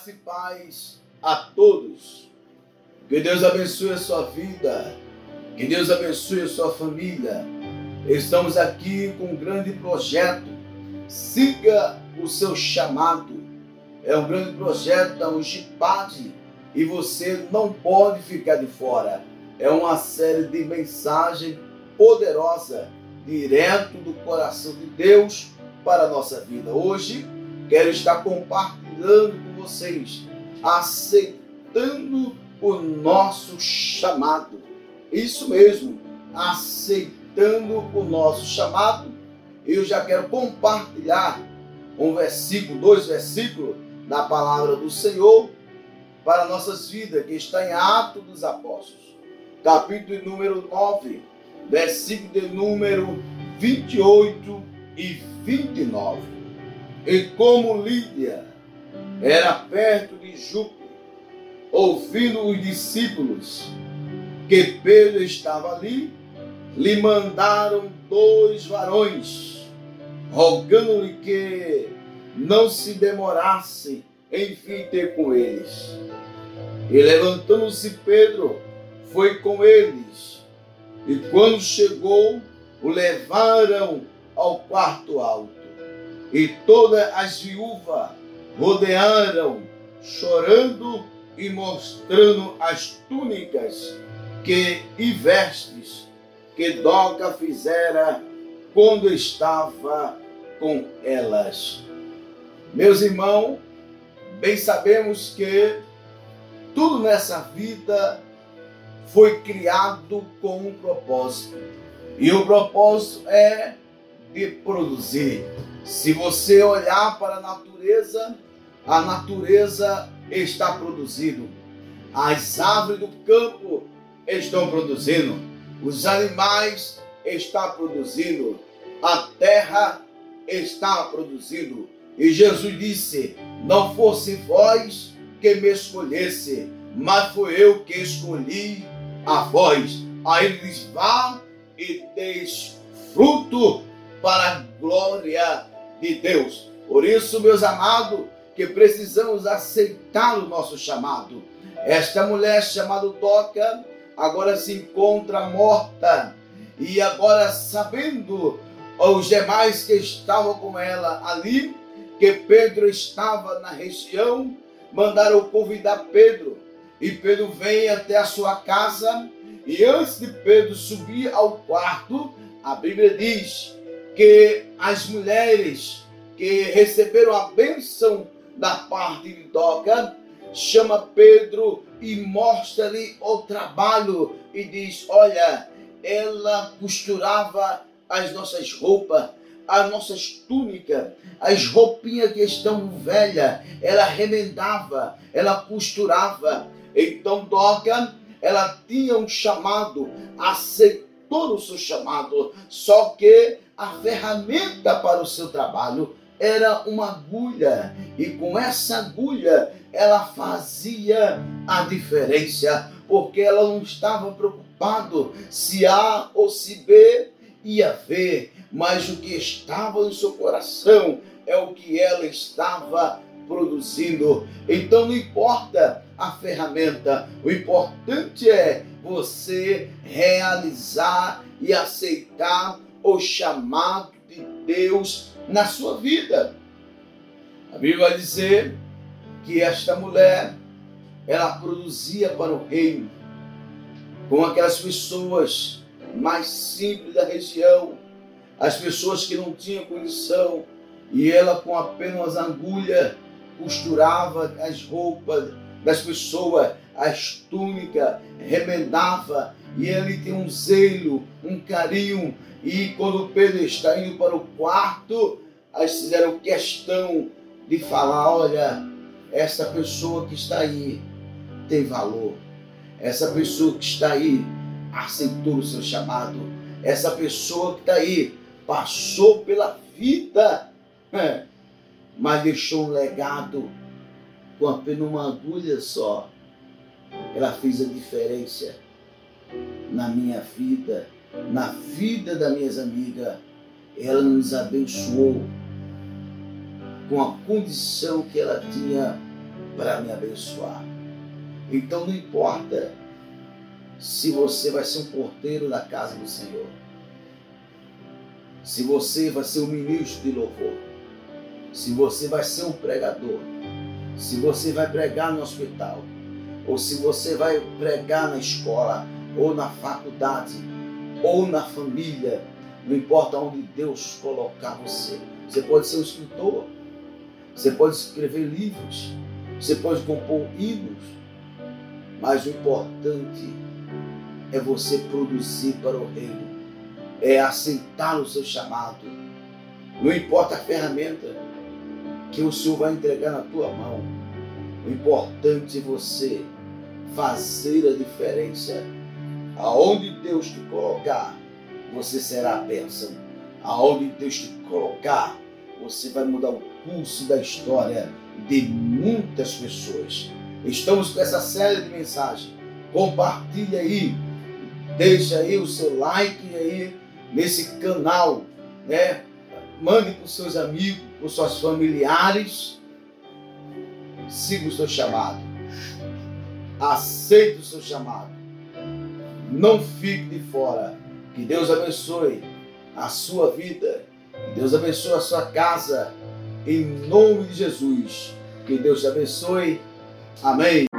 Graça e paz a todos. Que Deus abençoe a sua vida. Que Deus abençoe a sua família. Estamos aqui com um grande projeto. Siga o seu chamado. É um grande projeto, é um GIPAD e você não pode ficar de fora. É uma série de mensagem poderosa, direto do coração de Deus para a nossa vida. Hoje quero estar compartilhando com vocês, aceitando o nosso chamado. Isso mesmo, aceitando o nosso chamado. Eu já quero compartilhar um versículo, dois versículos da palavra do Senhor para nossas vidas, que está em Atos dos Apóstolos, capítulo número 9, versículo de número 28 e 29. E como Lídia era perto de Jupe, ouvindo os discípulos que Pedro estava ali, lhe mandaram dois varões, rogando-lhe que não se demorasse em vir ter com eles. E levantando-se Pedro, foi com eles. E quando chegou, o levaram ao quarto alto. E todas as viúvas rodearam, chorando e mostrando as túnicas que e vestes que Doca fizera quando estava com elas. Meus irmãos, bem sabemos que tudo nessa vida foi criado com um propósito. E o propósito é de produzir. Se você olhar para a natureza, a natureza está produzindo. As árvores do campo estão produzindo. Os animais estão produzindo. A terra está produzindo. E Jesus disse: Não fosse vós que me escolhesse, mas foi eu que escolhi a vós. Aí ele diz: Vá e deis fruto para a glória de Deus. Por isso, meus amados, que precisamos aceitar o nosso chamado. Esta mulher chamada Toca agora se encontra morta e agora sabendo os demais que estavam com ela ali que Pedro estava na região, mandaram convidar Pedro. E Pedro vem até a sua casa e antes de Pedro subir ao quarto, a Bíblia diz que as mulheres que receberam a bênção da parte de Doca chama Pedro e mostra-lhe o trabalho e diz: Olha, ela costurava as nossas roupas, as nossas túnicas, as roupinhas que estão velhas, ela remendava, ela costurava. Então Doca, ela tinha um chamado, aceitou o seu chamado, só que a ferramenta para o seu trabalho era uma agulha, e com essa agulha ela fazia a diferença, porque ela não estava preocupado se A ou se B ia ver, mas o que estava no seu coração é o que ela estava produzindo. Então não importa a ferramenta, o importante é você realizar e aceitar o chamado de Deus na sua vida. A Bíblia vai dizer que esta mulher ela produzia para o reino com aquelas pessoas mais simples da região, as pessoas que não tinham condição, e ela com apenas agulha costurava as roupas das pessoas, as túnicas, remendava, e ele tem um zelo, um carinho, e quando Pedro está indo para o quarto, eles fizeram questão de falar, olha, essa pessoa que está aí tem valor. Essa pessoa que está aí aceitou o seu chamado. Essa pessoa que está aí passou pela vida, é, mas deixou um legado com apenas uma agulha só. Ela fez a diferença na minha vida, na vida das minhas amigas. Ela nos abençoou com a condição que ela tinha para me abençoar. Então não importa se você vai ser um porteiro da casa do Senhor, se você vai ser um ministro de louvor, se você vai ser um pregador, se você vai pregar no hospital, ou se você vai pregar na escola, ou na faculdade, ou na família, não importa onde Deus colocar você. Você pode ser um escritor, você pode escrever livros, você pode compor hinos, mas o importante é você produzir para o reino, é aceitar o seu chamado. Não importa a ferramenta que o Senhor vai entregar na tua mão, o importante é você fazer a diferença. Aonde Deus te colocar, você será a bênção. Aonde Deus te colocar, você vai mudar o curso da história de muitas pessoas. Estamos com essa série de mensagens. Compartilhe aí, deixa aí o seu like aí nesse canal, né? Mande para os seus amigos, para os seus familiares. Siga o seu chamado. Aceite o seu chamado. Não fique de fora. Que Deus abençoe a sua vida. Que Deus abençoe a sua casa. Em nome de Jesus. Que Deus te abençoe. Amém.